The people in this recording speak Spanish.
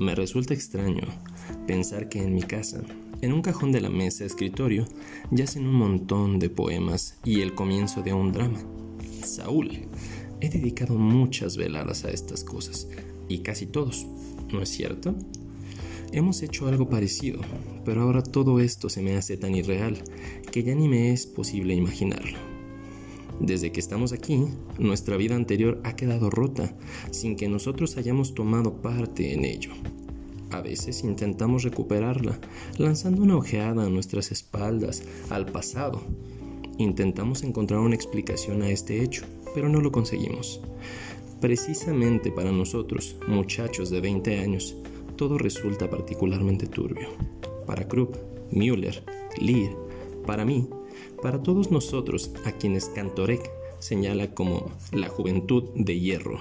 Me resulta extraño pensar que en mi casa, en un cajón de la mesa escritorio, yacen un montón de poemas y el comienzo de un drama. Saúl, he dedicado muchas veladas a estas cosas, y casi todos, ¿no es cierto? Hemos hecho algo parecido, pero ahora todo esto se me hace tan irreal que ya ni me es posible imaginarlo. Desde que estamos aquí, nuestra vida anterior ha quedado rota sin que nosotros hayamos tomado parte en ello. A veces intentamos recuperarla, lanzando una ojeada a nuestras espaldas, al pasado. Intentamos encontrar una explicación a este hecho, pero no lo conseguimos. Precisamente para nosotros, muchachos de 20 años, todo resulta particularmente turbio. Para Krupp, Müller, Lear, para mí, para todos nosotros a quienes Cantorek señala como la juventud de hierro.